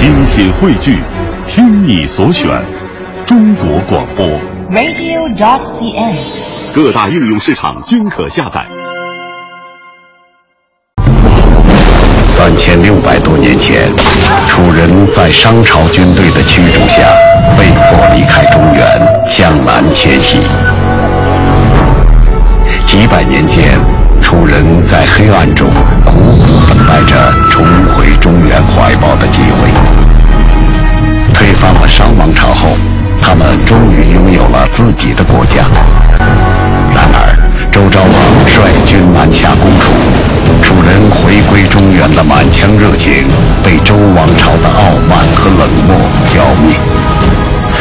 精品汇聚，听你所选，中国广播。radio.dot.cn，。各大应用市场均可下载。三千六百多年前，楚人在商朝军队的驱逐下，被迫离开中原，向南迁徙。几百年间，楚人在黑暗中等待着重回中原怀抱的机会。推翻了商王朝后，他们终于拥有了自己的国家。然而，周昭王率军南下攻楚，楚人回归中原的满腔热情被周王朝的傲慢和冷漠浇灭。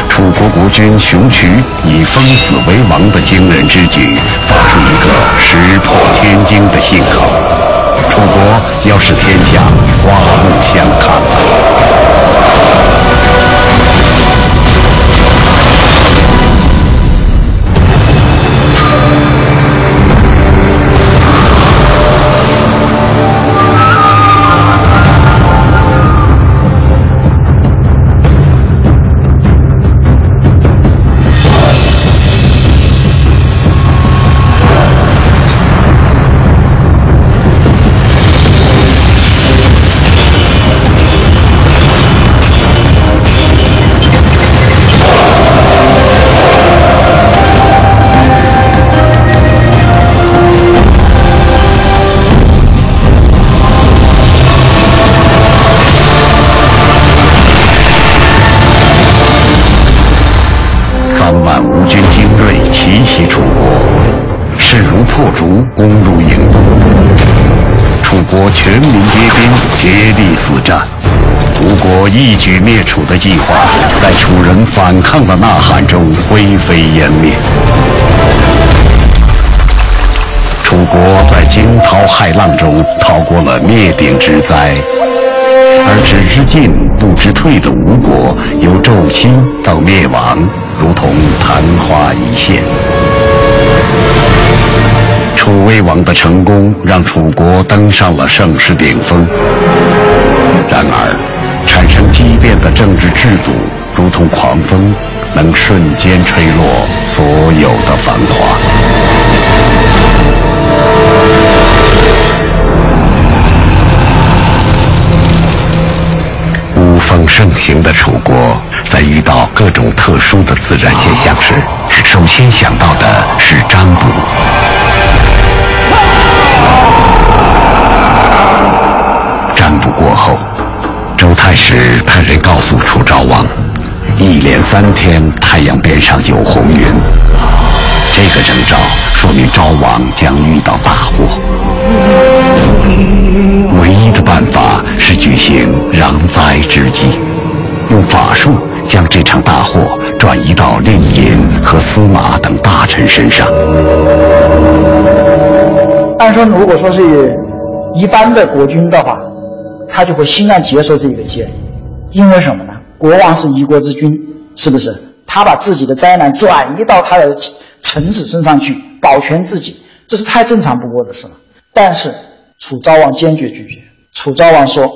楚国国君熊渠以封死为王的惊人之举，发出一个石破天惊的信号：楚国要使天下刮目相看。国一举灭楚的计划，在楚人反抗的呐喊中灰飞烟灭。楚国在惊涛骇浪中逃过了灭顶之灾，而只知进不知退的吴国，由骤兴到灭亡，如同昙花一现。楚威王的成功让楚国登上了盛世顶峰，然而，产生畸变的政治制度如同狂风，能瞬间吹落所有的繁华。巫风盛行的楚国，在遇到各种特殊的自然现象时，首先想到的是占卜。占卜过后，开始派人告诉楚昭王，一连三天太阳边上有红云，这个征兆说明昭王将遇到大祸。唯一的办法是举行攘灾之祭，用法术将这场大祸转移到令尹和司马等大臣身上。按说，如果说是一般的国君的话，他就会欣然接受这个建议，因为什么呢？国王是一国之君，是不是？他把自己的灾难转移到他的臣子身上去，保全自己，这是太正常不过的事了。但是楚昭王坚决拒绝。楚昭王说：“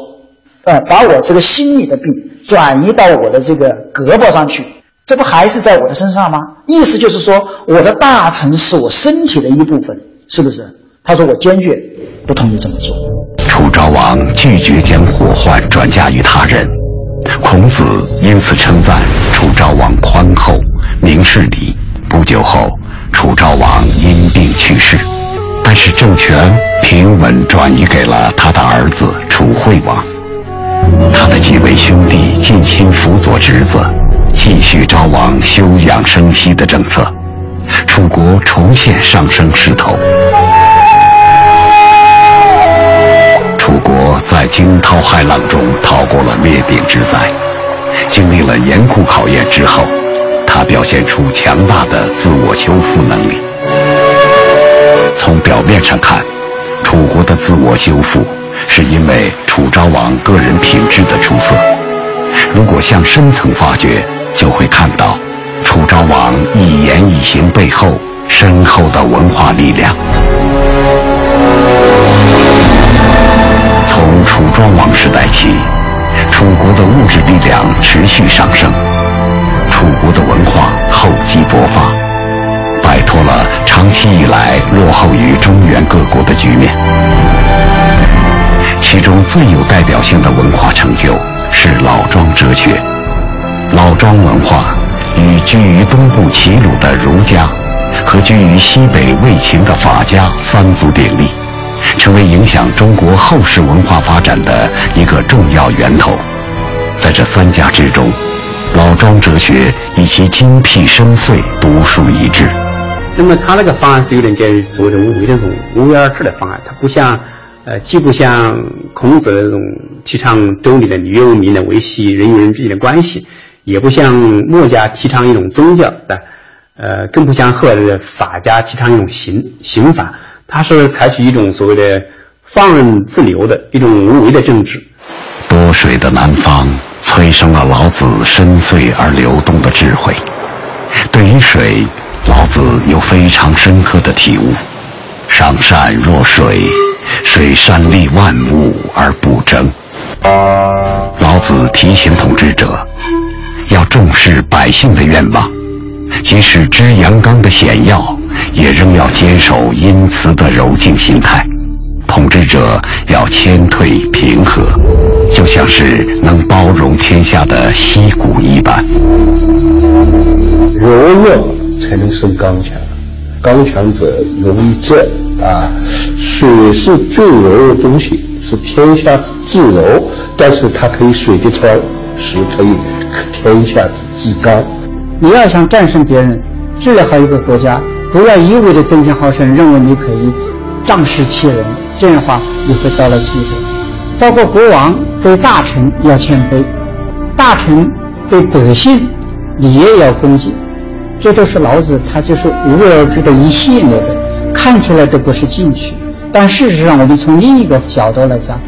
呃，把我这个心里的病转移到我的这个胳膊上去，这不还是在我的身上吗？意思就是说，我的大臣是我身体的一部分，是不是？”他说：“我坚决不同意这么做。”楚昭王拒绝将祸患转嫁于他人，孔子因此称赞楚昭王宽厚、明事理。不久后，楚昭王因病去世，但是政权平稳转移给了他的儿子楚惠王。他的几位兄弟尽心辅佐侄子，继续昭王休养生息的政策，楚国重现上升势头。在惊涛骇浪中逃过了灭顶之灾，经历了严酷考验之后，他表现出强大的自我修复能力。从表面上看，楚国的自我修复是因为楚昭王个人品质的出色。如果向深层发掘，就会看到楚昭王一言一行背后深厚的文化力量。时代起，楚国的物质力量持续上升，楚国的文化厚积薄发，摆脱了长期以来落后于中原各国的局面。其中最有代表性的文化成就是老庄哲学。老庄文化与居于东部齐鲁的儒家和居于西北魏秦的法家三足鼎立，成为影响中国后世文化发展的一个重要源头。在这三家之中，老庄哲学以其精辟深邃独树一帜。那么他那个方案是有点介于所谓的无为那种无为而治的方案，它不像，呃，既不像孔子那种提倡周礼的礼乐文明的维系人与人之间的关系，也不像墨家提倡一种宗教的，呃，更不像后来的法家提倡一种刑刑法，它是采取一种所谓的放任自流的一种无为的政治。多水的南方。催生了老子深邃而流动的智慧。对于水，老子有非常深刻的体悟：上善若水，水善利万物而不争。老子提醒统治者，要重视百姓的愿望，即使知阳刚的险要，也仍要坚守阴慈的柔静心态。统治者要谦退平和，就像是能包容天下的溪谷一般。柔弱才能生刚强，刚强者容易折啊。水是最柔的东西，是天下之至柔，但是它可以水滴穿石，可以天下之至刚。你要想战胜别人，治理好一个国家，不要一味的争强好胜，认为你可以仗势欺人。这样的话，你会遭到忌讳。包括国王对大臣要谦卑，大臣对百姓你也要恭敬。这都是老子他就是无为而治的一系列的，看起来都不是进取，但事实上我们从另一个角度来讲，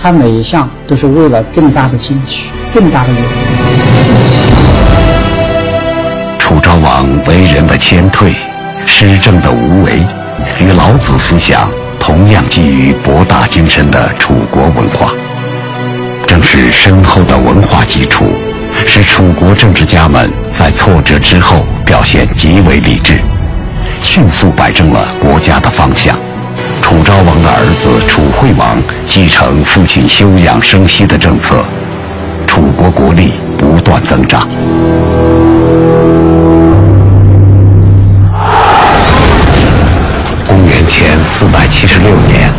他每一项都是为了更大的进取，更大的利益。楚昭王为人的谦退，施政的无为，与老子思想。同样基于博大精深的楚国文化，正是深厚的文化基础，使楚国政治家们在挫折之后表现极为理智，迅速摆正了国家的方向。楚昭王的儿子楚惠王继承父亲休养生息的政策，楚国国力不断增长。前四百七十六年，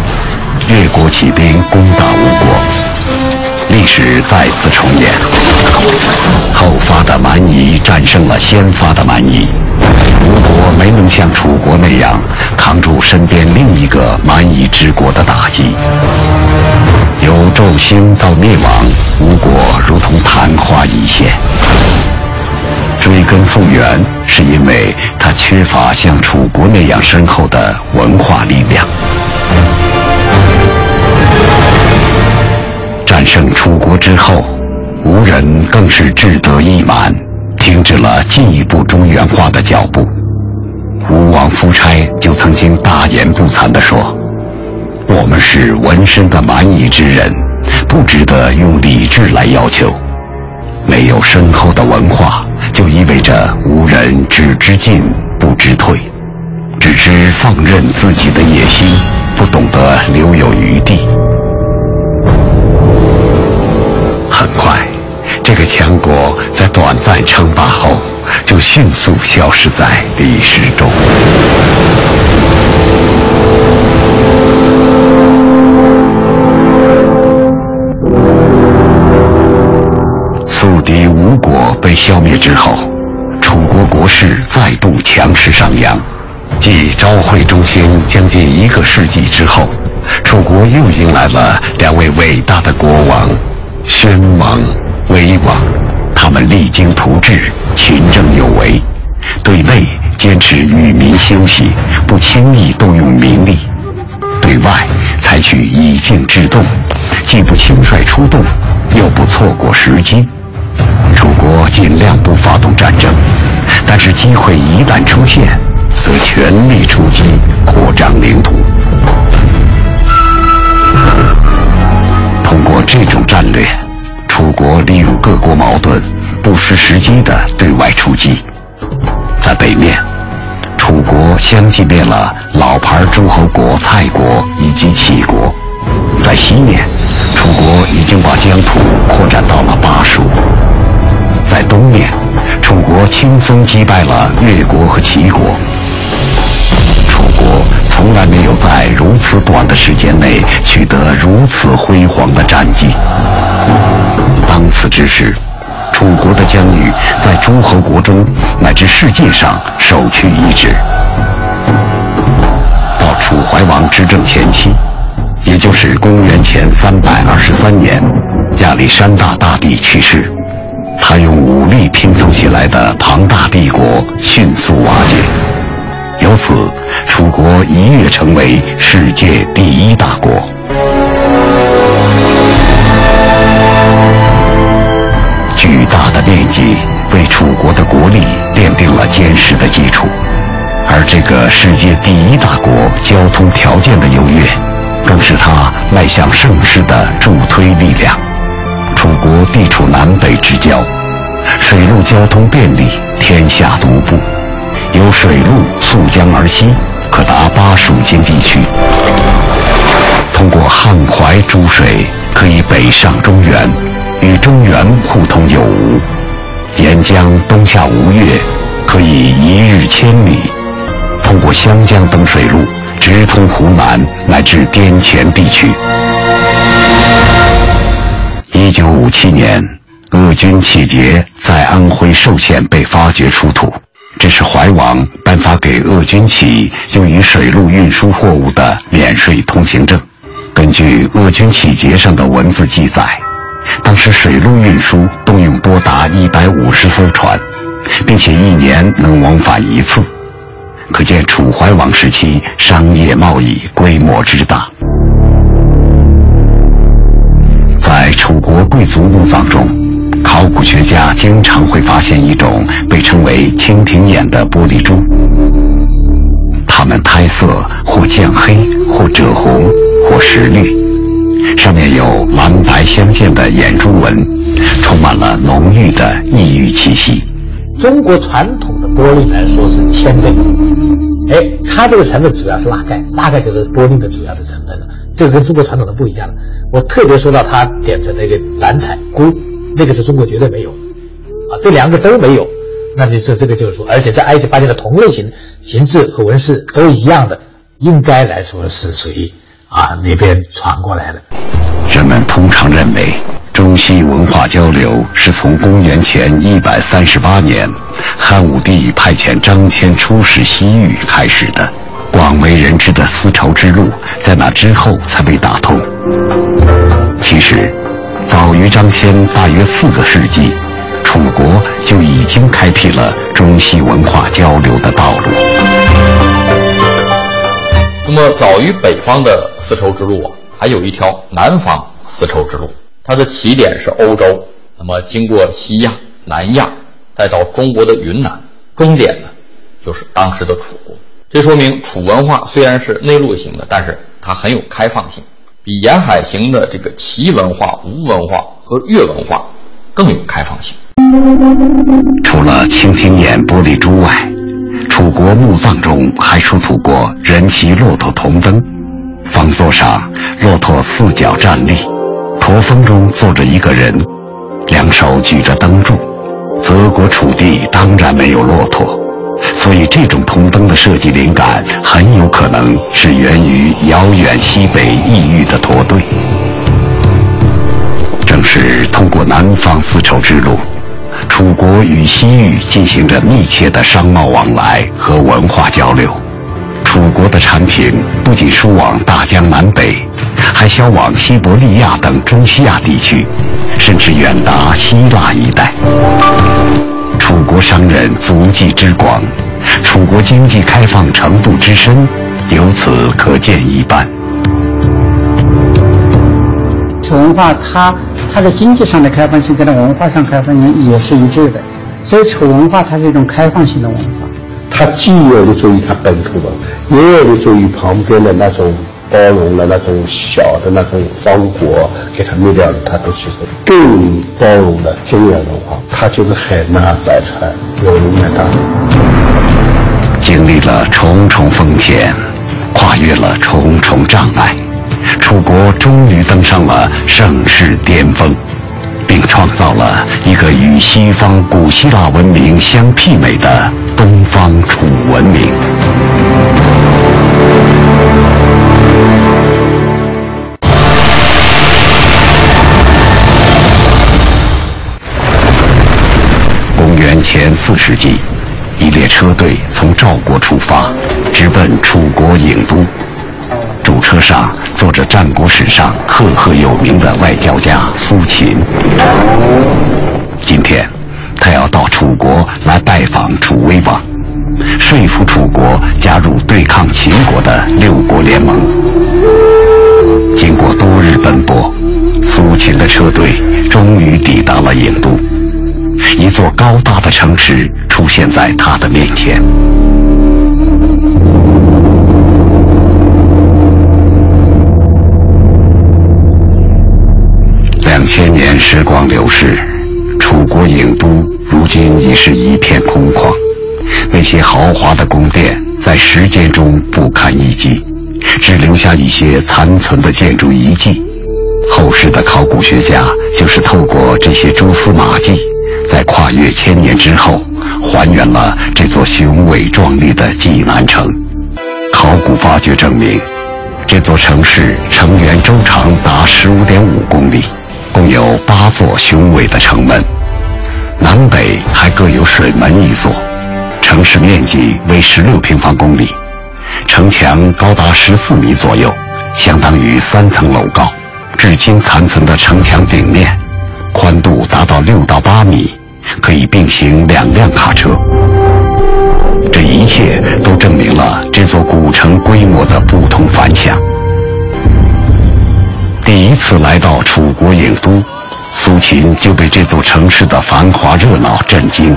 越国起兵攻打吴国，历史再次重演。后发的蛮夷战胜了先发的蛮夷，吴国没能像楚国那样扛住身边另一个蛮夷之国的打击。由纣兴到灭亡，吴国如同昙花一现。追根溯源，是因为他缺乏像楚国那样深厚的文化力量。战胜楚国之后，吴人更是志得意满，停止了进一步中原化的脚步。吴王夫差就曾经大言不惭地说：“我们是纹身的蛮夷之人，不值得用理智来要求。没有深厚的文化。”就意味着无人只知进不知退，只知放任自己的野心，不懂得留有余地。很快，这个强国在短暂称霸后，就迅速消失在历史中。消灭之后，楚国国势再度强势上扬。继昭惠中兴将近一个世纪之后，楚国又迎来了两位伟大的国王——宣王、威王。他们励精图治，勤政有为，对内坚持与民休息，不轻易动用民力；对外采取以静制动，既不轻率出动，又不错过时机。楚国尽量不发动战争，但是机会一旦出现，则全力出击，扩张领土。通过这种战略，楚国利用各国矛盾，不失时机的对外出击。在北面，楚国相继灭了老牌诸侯国蔡国以及齐国；在西面，楚国已经把疆土扩展到了巴蜀；在东面，楚国轻松击败了越国和齐国。楚国从来没有在如此短的时间内取得如此辉煌的战绩。当此之时，楚国的疆域在诸侯国中乃至世界上首屈一指。到楚怀王执政前期，也就是公元前三百二十三年，亚历山大大帝去世，他用武力拼凑起来的庞大帝国迅速瓦解。由此，楚国一跃成为世界第一大国。巨大的面积为楚国的国力奠定了坚实的基础，而这个世界第一大国交通条件的优越，更是它迈向盛世的助推力量。楚国地处南北之交，水陆交通便利，天下独步，有水路溯江而西，可达巴蜀间地区。通过汉淮诸水，可以北上中原。与中原互通有无，沿江东下吴越，可以一日千里；通过湘江等水路，直通湖南乃至滇黔地区。一九五七年，鄂军气节在安徽寿县被发掘出土，这是怀王颁发给鄂军启用于水路运输货物的免税通行证。根据鄂军气节上的文字记载。当时水路运输动用多达一百五十艘船，并且一年能往返一次，可见楚怀王时期商业贸易规模之大。贵族墓葬中，考古学家经常会发现一种被称为蜻蜓眼的玻璃珠，它们胎色或渐黑，或赭红，或石绿。上面有蓝白相间的眼珠纹，充满了浓郁的异域气息。中国传统的玻璃来说是铅倍，哎，它这个成分主要是蜡钙，蜡钙就是玻璃的主要的成分了。这个跟中国传统的不一样了。我特别说到他点的那个蓝彩钴，那个是中国绝对没有，啊，这两个都没有，那就这这个就是说，而且在埃及发现的同类型形制和纹饰都一样的，应该来说是属于。啊，那边传过来的。人们通常认为，中西文化交流是从公元前一百三十八年，汉武帝派遣张骞出使西域开始的。广为人知的丝绸之路，在那之后才被打通。其实，早于张骞大约四个世纪，楚国就已经开辟了中西文化交流的道路。那么，早于北方的。丝绸之路啊，还有一条南方丝绸之路，它的起点是欧洲，那么经过西亚、南亚，再到中国的云南，终点呢就是当时的楚国。这说明楚文化虽然是内陆型的，但是它很有开放性，比沿海型的这个齐文化、吴文化和越文化更有开放性。除了蜻蜓眼玻璃珠外，楚国墓葬中还出土过人骑骆驼铜灯。方座上，骆驼四脚站立，驼峰中坐着一个人，两手举着灯柱。泽国楚地当然没有骆驼，所以这种铜灯的设计灵感很有可能是源于遥远西北异域的驼队。正是通过南方丝绸之路，楚国与西域进行着密切的商贸往来和文化交流。楚国的产品不仅输往大江南北，还销往西伯利亚等中西亚地区，甚至远达希腊一带。楚国商人足迹之广，楚国经济开放程度之深，由此可见一斑。楚文化它它的经济上的开放性跟它文化上开放性也是一致的，所以楚文化它是一种开放性的文化。它既有的作于它本土的，也有的作于旁边的那种包容了那种小的那种方国，给他灭掉了，他都去实更包容了中原文化。他就是海纳百川，有容乃大。经历了重重风险，跨越了重重障碍，楚国终于登上了盛世巅峰，并创造了一个与西方古希腊文明相媲美的东方楚文明。前四世纪，一列车队从赵国出发，直奔楚国郢都。主车上坐着战国史上赫赫有名的外交家苏秦。今天，他要到楚国来拜访楚威王，说服楚国加入对抗秦国的六国联盟。经过多日奔波，苏秦的车队终于抵达了郢都。一座高大的城池出现在他的面前。两千年时光流逝，楚国郢都如今已是一片空旷，那些豪华的宫殿在时间中不堪一击，只留下一些残存的建筑遗迹。后世的考古学家就是透过这些蛛丝马迹。在跨越千年之后，还原了这座雄伟壮丽的济南城。考古发掘证明，这座城市城垣周长达十五点五公里，共有八座雄伟的城门，南北还各有水门一座。城市面积为十六平方公里，城墙高达十四米左右，相当于三层楼高。至今残存的城墙顶面，宽度达到六到八米。可以并行两辆卡车，这一切都证明了这座古城规模的不同凡响。第一次来到楚国郢都，苏秦就被这座城市的繁华热闹震惊。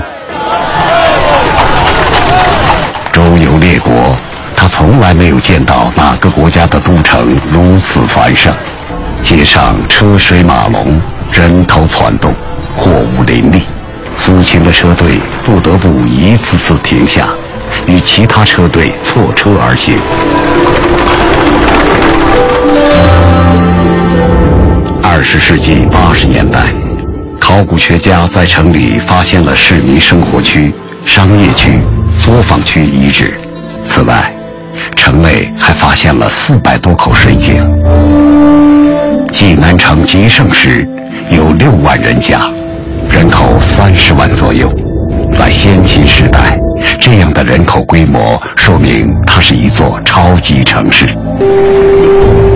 周游列国，他从来没有见到哪个国家的都城如此繁盛，街上车水马龙，人头攒动，货物林立。苏秦的车队不得不一次次停下，与其他车队错车而行。二十世纪八十年代，考古学家在城里发现了市民生活区、商业区、作坊区遗址。此外，城内还发现了四百多口水井。济南城极盛时，有六万人家。人口三十万左右，在先秦时代，这样的人口规模说明它是一座超级城市。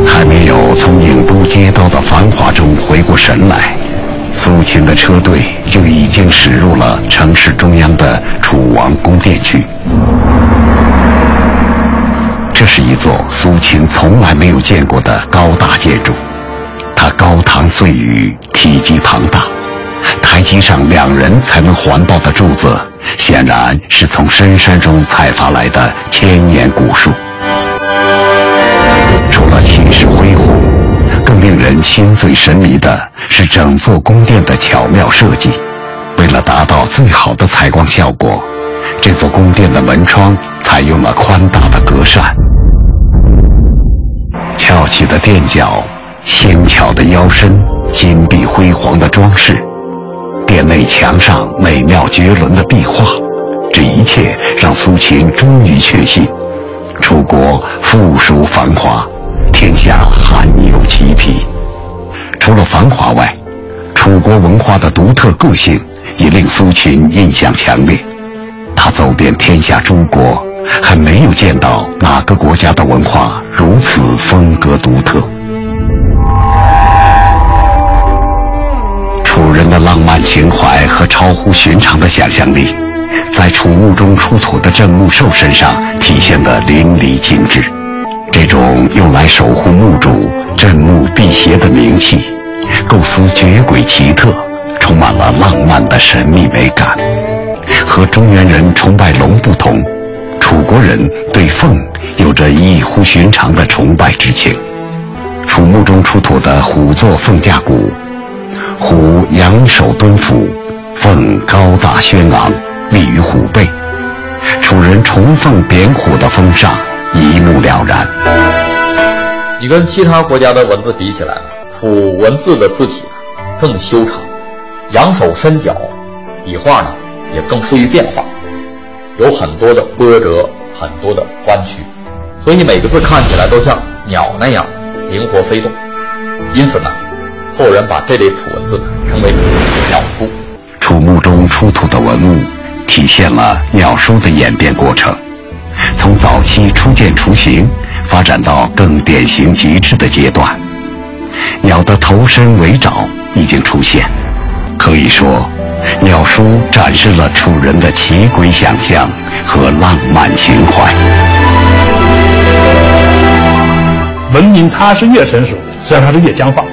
还没有从郢都街道的繁华中回过神来，苏秦的车队就已经驶入了城市中央的楚王宫殿区。这是一座苏秦从来没有见过的高大建筑，它高堂碎宇，体积庞大。台阶上两人才能环抱的柱子，显然是从深山中采伐来的千年古树。除了气势恢宏，更令人心醉神迷的是整座宫殿的巧妙设计。为了达到最好的采光效果，这座宫殿的门窗采用了宽大的格扇。翘起的垫脚，纤巧的腰身，金碧辉煌的装饰。殿内墙上美妙绝伦的壁画，这一切让苏秦终于确信：楚国富庶繁华，天下罕有其匹。除了繁华外，楚国文化的独特个性也令苏秦印象强烈。他走遍天下诸国，还没有见到哪个国家的文化如此风格独特。情怀和超乎寻常的想象力，在楚墓中出土的镇墓兽身上体现得淋漓尽致。这种用来守护墓主、镇墓辟邪的名器，构思绝诡奇特，充满了浪漫的神秘美感。和中原人崇拜龙不同，楚国人对凤有着异乎寻常的崇拜之情。楚墓中出土的虎座凤架鼓，虎仰首蹲伏，凤高大轩昂，立于虎背。楚人崇凤贬虎的风尚一目了然。你跟其他国家的文字比起来，楚文字的字体更修长，仰首伸脚，笔画呢也更富于变化，有很多的波折，很多的弯曲，所以每个字看起来都像鸟那样灵活飞动。因此呢，后人把这类楚文字称为鸟书。楚墓中出土的文物体现了鸟书的演变过程，从早期初见雏形。发展到更典型极致的阶段，鸟的头身尾爪已经出现。可以说，鸟书展示了楚人的奇诡想象和浪漫情怀。文明它是越成熟，实际上它是越僵化，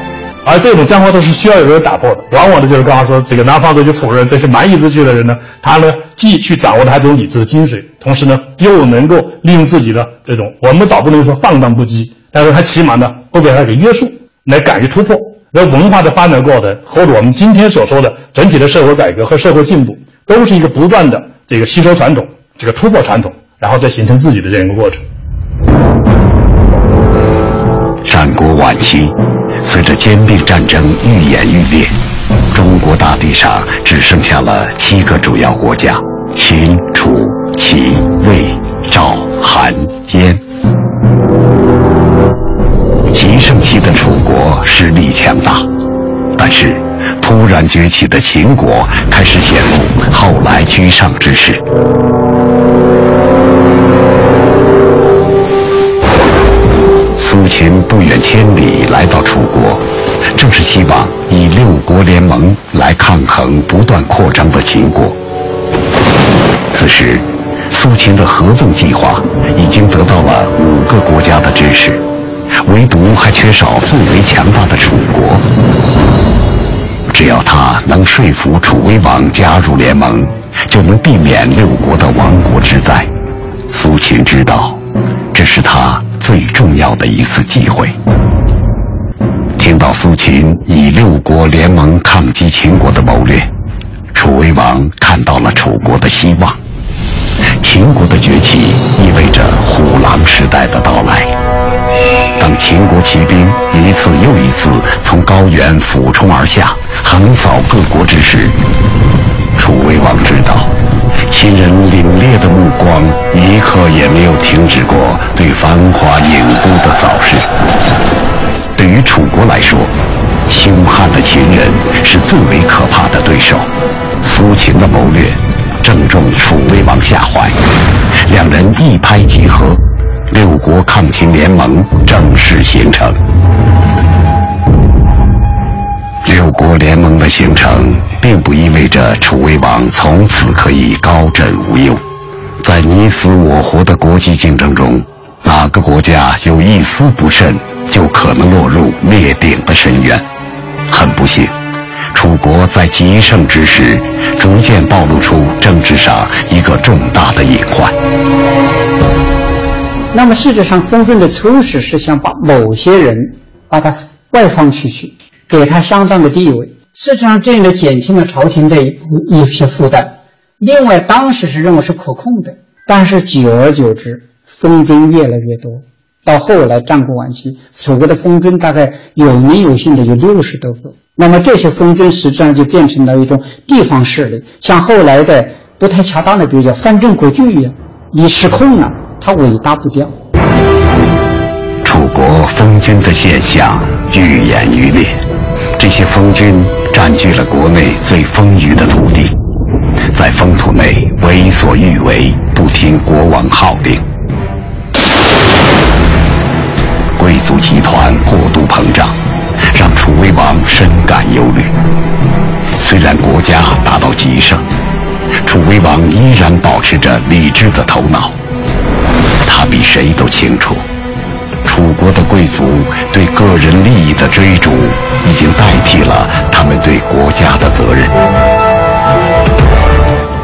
而这种僵化都是需要有人打破的。往往的就是刚刚说这个南方这些楚人，这些蛮夷之区的人呢，他呢既去掌握了他这种理智的精髓，同时呢又能够利用自己的这种，我们倒不能说放荡不羁，但是他起码呢不被他给约束，来敢于突破。那文化的发展过程和我们今天所说的整体的社会改革和社会进步，都是一个不断的这个吸收传统，这个突破传统，然后再形成自己的这样一个过程。战国晚期，随着兼并战争愈演愈烈，中国大地上只剩下了七个主要国家：秦、楚、齐、魏、赵、韩、燕。极盛期的楚国实力强大，但是突然崛起的秦国开始显露后来居上之势。苏秦不远千里，希望以六国联盟来抗衡不断扩张的秦国。此时，苏秦的合纵计划已经得到了五个国家的支持。唯独还缺少最为强大的楚国。只要他能说服楚威王加入联盟，就能避免六国的亡国之灾。苏秦知道，这是他最重要的一次机会。听到苏秦以六国联盟抗击秦国的谋略，楚威王看到了楚国的希望。秦国的崛起意味着虎狼时代的到来。当秦国骑兵一次又一次从高原俯冲而下，横扫各国之时，楚威王知道，秦人凛冽的目光一刻也没有停止过对繁华郢都的扫视。于楚国来说，凶悍的秦人是最为可怕的对手。苏秦的谋略正中楚威王下怀，两人一拍即合。六国抗秦联盟正式形成。六国联盟的形成，并不意味着楚威王从此可以高枕无忧。在你死我活的国际竞争中，哪个国家有一丝不慎，就可能落入灭顶的深渊。很不幸，楚国在极盛之时，逐渐暴露出政治上一个重大的隐患。那么事实上，纷纷的初始是想把某些人把他外放出去，给他相当的地位。事实上，这样的减轻了朝廷的一一些负担。另外，当时是认为是可控的，但是久而久之，封君越来越多。到后来战国晚期，楚国的封君大概有名有姓的有六十多个。那么这些封君实际上就变成了一种地方势力，像后来的不太恰当的比较，藩镇割据一样，你失控了。他尾大不掉。楚国封君的现象愈演愈烈，这些封君占据了国内最丰腴的土地，在封土内为所欲为，不听国王号令。膨胀，让楚威王深感忧虑。虽然国家达到极盛，楚威王依然保持着理智的头脑。他比谁都清楚，楚国的贵族对个人利益的追逐，已经代替了他们对国家的责任。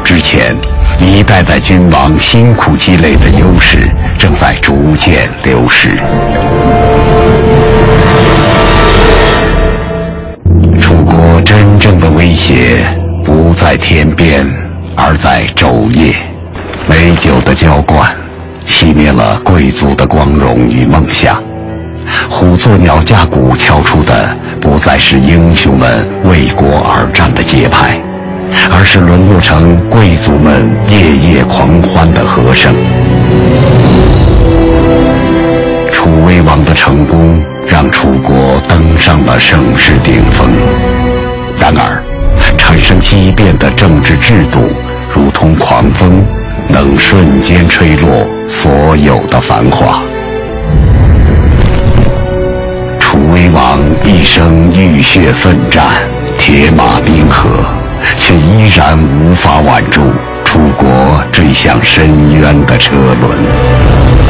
之前，一代代君王辛苦积累的优势，正在逐渐流失。楚国真正的威胁不在天边，而在昼夜。美酒的浇灌，熄灭了贵族的光荣与梦想。虎作鸟架鼓敲出的，不再是英雄们为国而战的节拍，而是沦落成贵族们夜夜狂欢的和声。楚威王的成功，让楚国登上了盛世顶峰。然而，产生畸变的政治制度，如同狂风，能瞬间吹落所有的繁华。楚威王一生浴血奋战，铁马冰河，却依然无法挽住楚国坠向深渊的车轮。